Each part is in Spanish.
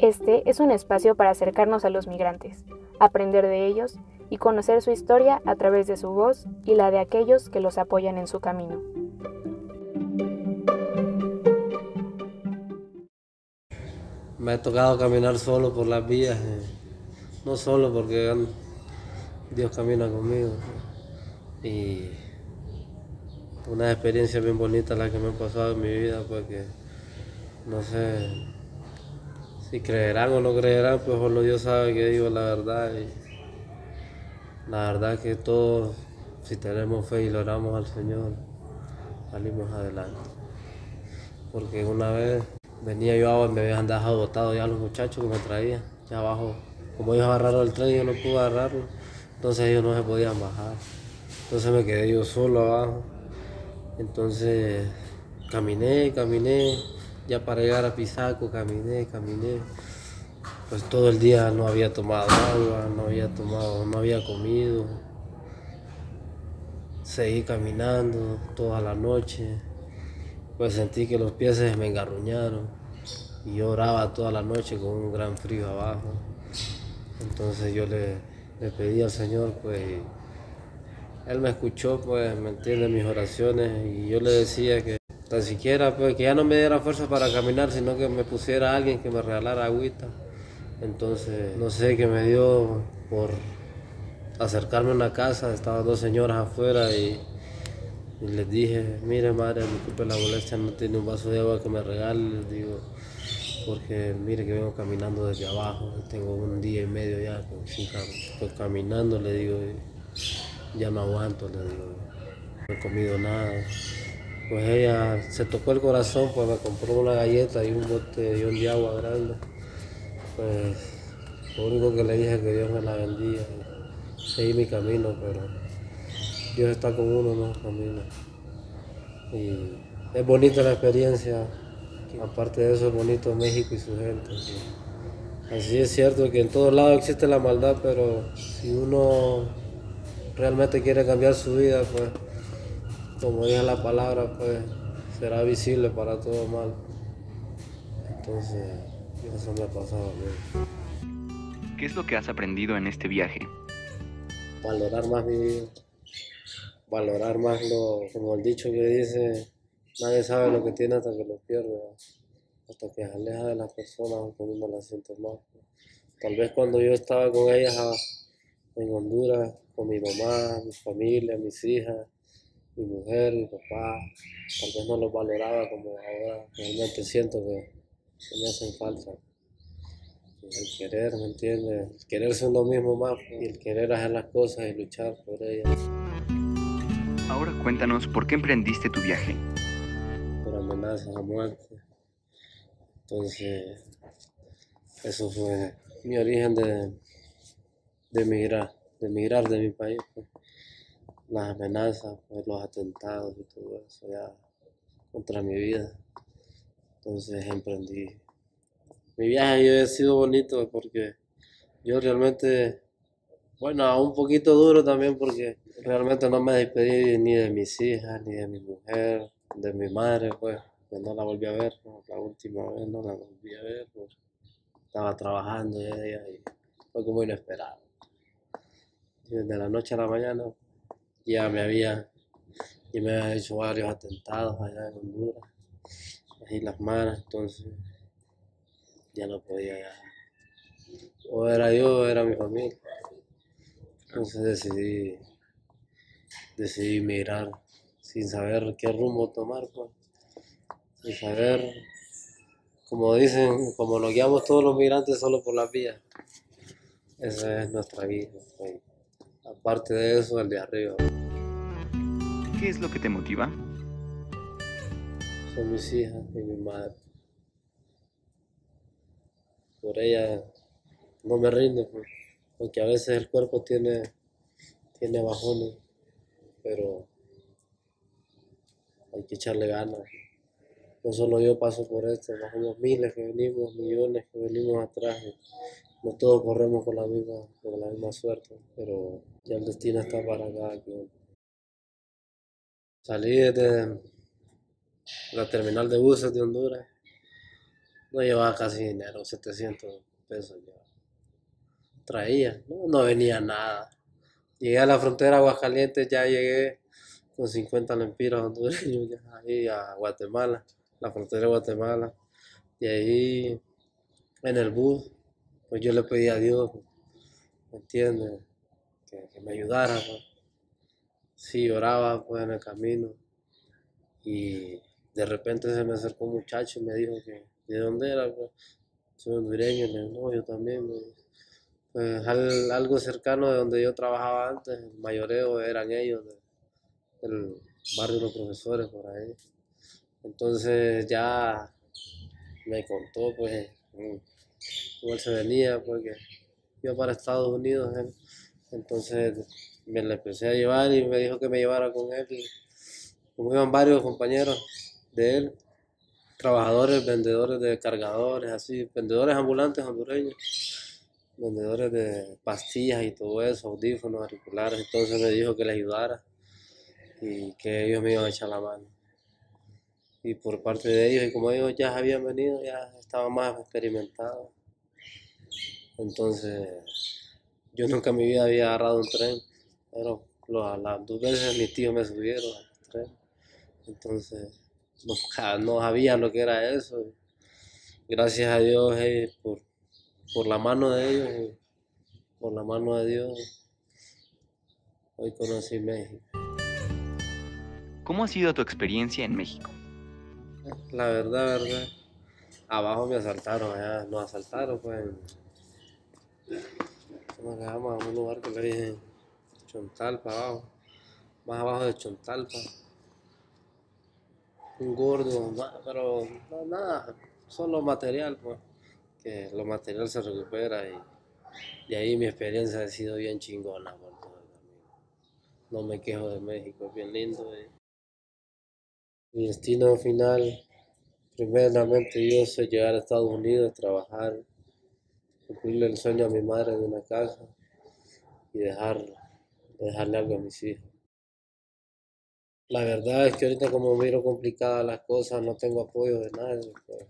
Este es un espacio para acercarnos a los migrantes, aprender de ellos y conocer su historia a través de su voz y la de aquellos que los apoyan en su camino. Me ha tocado caminar solo por las vías, eh, no solo porque Dios camina conmigo. Y una experiencia bien bonita la que me ha pasado en mi vida, porque no sé si creerán o no creerán, pues solo Dios sabe que digo la verdad. La verdad que todos, si tenemos fe y lo oramos al Señor, salimos adelante. Porque una vez venía yo y me habían dejado botado ya los muchachos que me traían, ya abajo. Como ellos agarraron el tren, yo no pude agarrarlo, entonces ellos no se podían bajar. Entonces me quedé yo solo abajo. Entonces caminé, caminé, ya para llegar a Pisaco, caminé, caminé. Pues todo el día no había tomado agua, no había tomado, no había comido. Seguí caminando toda la noche. Pues sentí que los pies se me engarruñaron. Y yo oraba toda la noche con un gran frío abajo. Entonces yo le, le pedí al Señor, pues, Él me escuchó, pues, me entiende mis oraciones. Y yo le decía que tan siquiera, pues, que ya no me diera fuerza para caminar, sino que me pusiera alguien que me regalara agüita. Entonces, no sé, qué me dio por acercarme a una casa, estaban dos señoras afuera y, les dije, mire madre, disculpe la molestia, no tiene un vaso de agua que me regale, les digo, porque mire que vengo caminando desde abajo, tengo un día y medio ya pues, caminando, le digo, ya no aguanto, le digo, no he comido nada. Pues ella se tocó el corazón, pues me compró una galleta y un bote de agua grande. Pues lo único que le dije es que Dios me la bendiga seguí mi camino, pero Dios está con uno en los caminos. Y es bonita la experiencia, aparte de eso es bonito México y su gente. Así es cierto que en todos lados existe la maldad, pero si uno realmente quiere cambiar su vida, pues como dice la palabra, pues será visible para todo mal. Entonces, eso me ha pasado a mí. ¿Qué es lo que has aprendido en este viaje? Valorar más mi vida. Valorar más lo, como el dicho que dice, nadie sabe lo que tiene hasta que lo pierde. Hasta que se aleja de las personas cuando uno las siente más. Tal vez cuando yo estaba con ellas ah, en Honduras, con mi mamá, mi familia, mis hijas, mi mujer, mi papá, tal vez no los valoraba como ahora realmente siento que, me hacen falta. El querer, ¿me entiendes? El querer ser uno mismo más y el querer hacer las cosas y luchar por ellas. Ahora cuéntanos por qué emprendiste tu viaje. Por amenazas a muerte. Entonces, eso fue mi origen de, de emigrar, de emigrar de mi país. Pues las amenazas, pues, los atentados y todo eso ya contra mi vida. Entonces emprendí. Mi viaje ha sido bonito porque yo realmente, bueno, un poquito duro también porque realmente no me despedí ni de mis hijas, ni de mi mujer, de mi madre, pues, que no la volví a ver, la última vez no la volví a ver, pues, estaba trabajando y fue como inesperado. desde la noche a la mañana ya me había, ya me había hecho varios atentados allá en Honduras, ahí las manos, entonces ya no podía. O era yo o era mi familia. Entonces decidí, decidí mirar sin saber qué rumbo tomar, pues. sin saber, como dicen, como lo guiamos todos los migrantes solo por las vías. Esa es nuestra vida. Pues. Aparte de eso, el de arriba. ¿Qué es lo que te motiva? Son mis hijas y mi madre. Por ella no me rindo, pues, porque a veces el cuerpo tiene, tiene bajones, pero hay que echarle ganas. No solo yo paso por esto, somos miles que venimos, millones que venimos atrás. No todos corremos con la misma, con la misma suerte, pero ya el destino está para cada quien. Salí desde la terminal de buses de Honduras no llevaba casi dinero, 700 pesos llevaba. Traía, no, venía nada. Llegué a la frontera de Aguascalientes, ya llegué con 50 lempiras hondureños, ya ahí a Guatemala, la frontera de Guatemala. Y ahí en el bus, pues yo le pedí a Dios, ¿me entiendes? Que, que me ayudara. Pues. Sí, oraba pues en el camino. Y de repente se me acercó un muchacho y me dijo que de dónde era, pues. Soy hondureño, le dije, no, yo también. me. Pues al- algo cercano de donde yo trabajaba antes, el mayoreo eran ellos, de- del barrio de los profesores por ahí. Entonces ya me contó, pues, cómo él se venía, porque iba para Estados Unidos. Entonces me le empecé a llevar y me dijo que me llevara con él. Como iban varios compañeros de él, trabajadores, vendedores de cargadores, así, vendedores ambulantes hondureños, vendedores de pastillas y todo eso, audífonos, auriculares. Entonces me dijo que le ayudara y que ellos me iban a echar la mano. Y por parte de ellos, y como ellos ya habían venido, ya estaban más experimentados. Entonces, yo nunca en mi vida había agarrado un tren, pero lo- las dos veces mis tíos me subieron al tren. Entonces, nunca, no sabía lo que era eso. Gracias a Dios por, por la mano de ellos, por la mano de Dios, hoy conocí México. ¿Cómo ha sido tu experiencia en México? La verdad, verdad. Abajo me asaltaron, allá nos asaltaron, pues. en- ¿Cómo se llama? Un lugar que le dicen Chontalpa, abajo. Más abajo de Chontalpa. Un gordo, pero nada, solo material, pues. Que lo material se recupera y, y ahí mi experiencia ha sido bien chingona por todo el camino. No me quejo de México, es bien lindo. y- mi destino final, primeramente yo sé llegar a Estados Unidos, trabajar, cumplirle el sueño a mi madre de una casa y dejar, dejarle algo a mis hijos. La verdad es que ahorita como miro complicadas las cosas, no tengo apoyo de nadie. pues,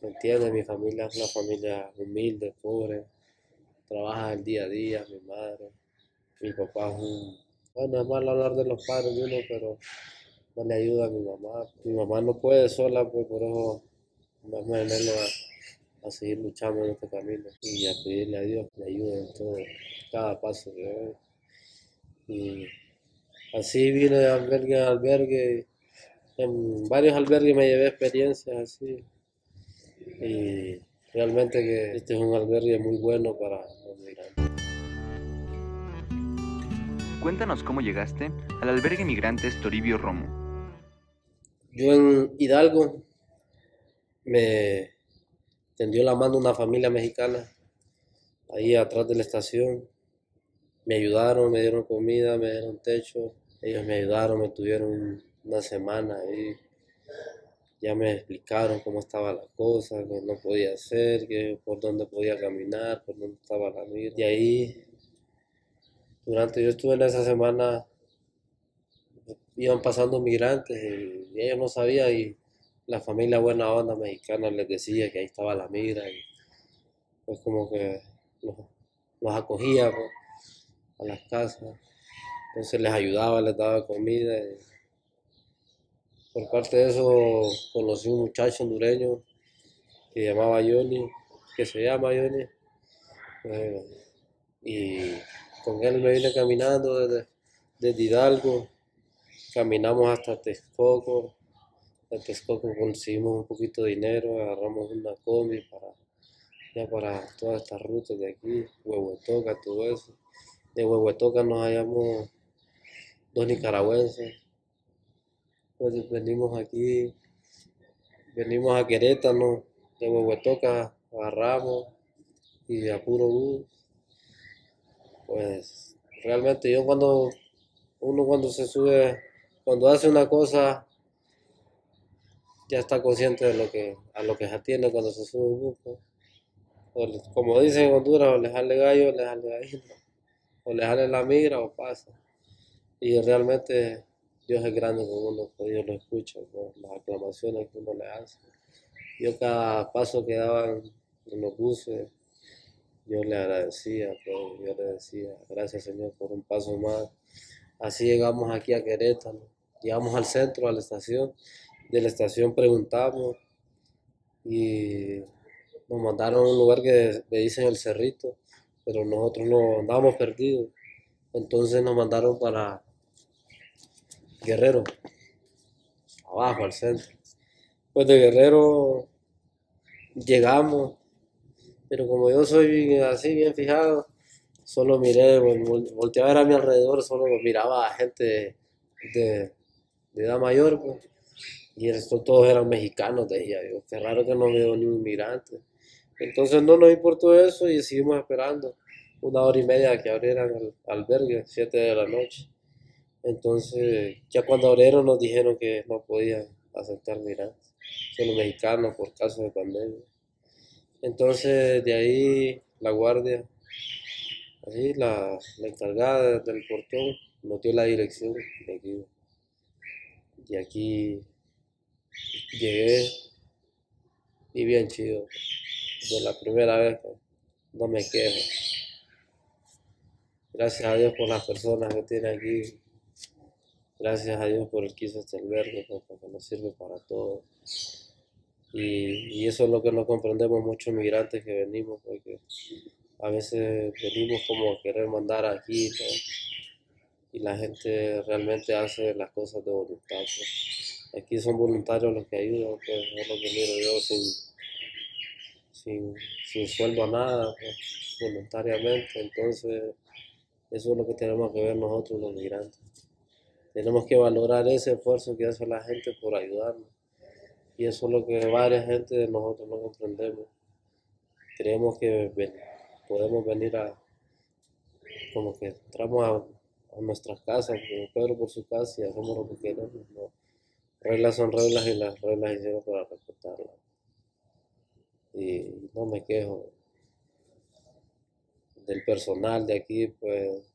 ¿Me entiendes? Mi familia es una familia humilde, pobre, trabaja el día a día, mi madre, mi papá es un... Bueno, es malo hablar de los padres de uno, pero no le ayuda a mi mamá. Mi mamá no puede sola, pues por eso vamos a tenerlo a, a seguir luchando en este camino y a pedirle a Dios que le ayude en todo, cada paso que doy. Y así vine de albergue en albergue, en varios albergues me llevé experiencias así. Y realmente que este es un albergue muy bueno para los migrantes. Cuéntanos cómo llegaste al albergue migrantes Toribio Romo. Yo en Hidalgo me tendió la mano una familia mexicana ahí atrás de la estación. Me ayudaron, me dieron comida, me dieron techo. Ellos me ayudaron, me tuvieron una semana ahí. Ya me explicaron cómo estaba la cosa, que no podía hacer, que por dónde podía caminar, por dónde estaba la mira. Y ahí, durante yo estuve en esa semana, iban pasando migrantes y, ellos no sabían y la familia buena onda mexicana les decía que ahí estaba la mira y pues como que los, acogía a las casas. Entonces les ayudaba, les daba comida. por parte de eso conocí un muchacho hondureño que llamaba Johnny, que se llama Johnny. eh, y con él me vine caminando desde, Hidalgo, caminamos hasta Texcoco. De Texcoco conseguimos un poquito de dinero, agarramos una combi para, ya para todas estas rutas de aquí, Huehuetoca, todo eso. De Huehuetoca nos hallamos dos nicaragüenses. Pues venimos aquí, venimos a Querétaro, de Huehuetoca agarramos y a puro bus. Pues realmente yo cuando, uno cuando se sube, cuando hace una cosa, ya está consciente de lo que, a lo que se atiene cuando se sube un bus. pues. Le- como dicen en Honduras, o le jale gallo, o le jale gallina, o le jale la migra o pasa. Y realmente Dios es grande con uno, pues Dios lo escucha, pues, las aclamaciones que uno le hace. yo cada paso que daban en los buses, yo le agradecía, pues, yo le decía, gracias Señor por un paso más. Así llegamos aquí a Querétaro, llegamos al centro, a la estación, de la estación preguntamos y nos mandaron a un lugar que le dicen el Cerrito, pero nosotros no andábamos perdidos. Entonces nos mandaron para Guerrero, abajo al centro. Pues de Guerrero llegamos, pero como yo soy así bien fijado, solo miré, volteé a ver a mi alrededor, solo miraba a gente de, edad mayor, pues. y estos todos eran mexicanos, decía yo, qué raro que no veo ni un inmigrante. Entonces no nos importó eso y seguimos esperando una hora y media que abrieran el albergue, siete de la noche. Entonces, ya cuando abrieron nos dijeron que no podían aceptar migrantes, solo mexicanos por caso de pandemia. Entonces, de ahí la guardia, así la, la encargada del portón, nos dio la dirección de aquí. Y aquí llegué y bien chido. De la primera vez no me quejo. Gracias a Dios por las personas que tiene aquí. Gracias a Dios por el que hizo este albergue, pues, porque nos sirve para todo. Y, eso es lo que no comprendemos muchos migrantes que venimos, porque a veces venimos como a querer mandar aquí, y la gente realmente hace las cosas de voluntad. Pues. Aquí son voluntarios los que ayudan, pues es lo que miro yo, sin, sin, sueldo a nada, pues, voluntariamente. Entonces, eso es lo que tenemos que ver nosotros los migrantes. Tenemos que valorar ese esfuerzo que hace la gente por ayudarnos. Y eso es lo que varias gente de nosotros no comprendemos. Creemos que podemos venir a, como que entramos a, nuestras casas, Pedro por su casa y hacemos lo que queremos. Reglas son reglas y las reglas hicieron para respetarlas. Y no me quejo del personal de aquí, pues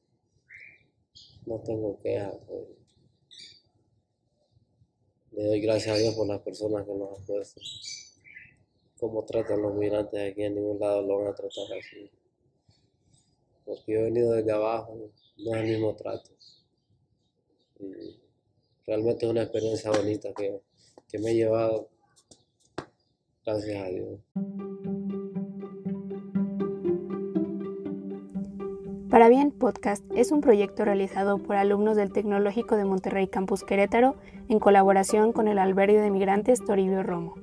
no tengo quejas. Pues. Le doy gracias a Dios por las personas que nos han puesto. Cómo tratan los migrantes aquí, en ningún lado lo van a tratar así. Porque yo he venido desde abajo, no es el mismo trato. Y realmente es una experiencia bonita que, que me he llevado, gracias a Dios. Para Bien Podcast es un proyecto realizado por alumnos del Tecnológico de Monterrey Campus Querétaro en colaboración con el albergue de migrantes Toribio Romo.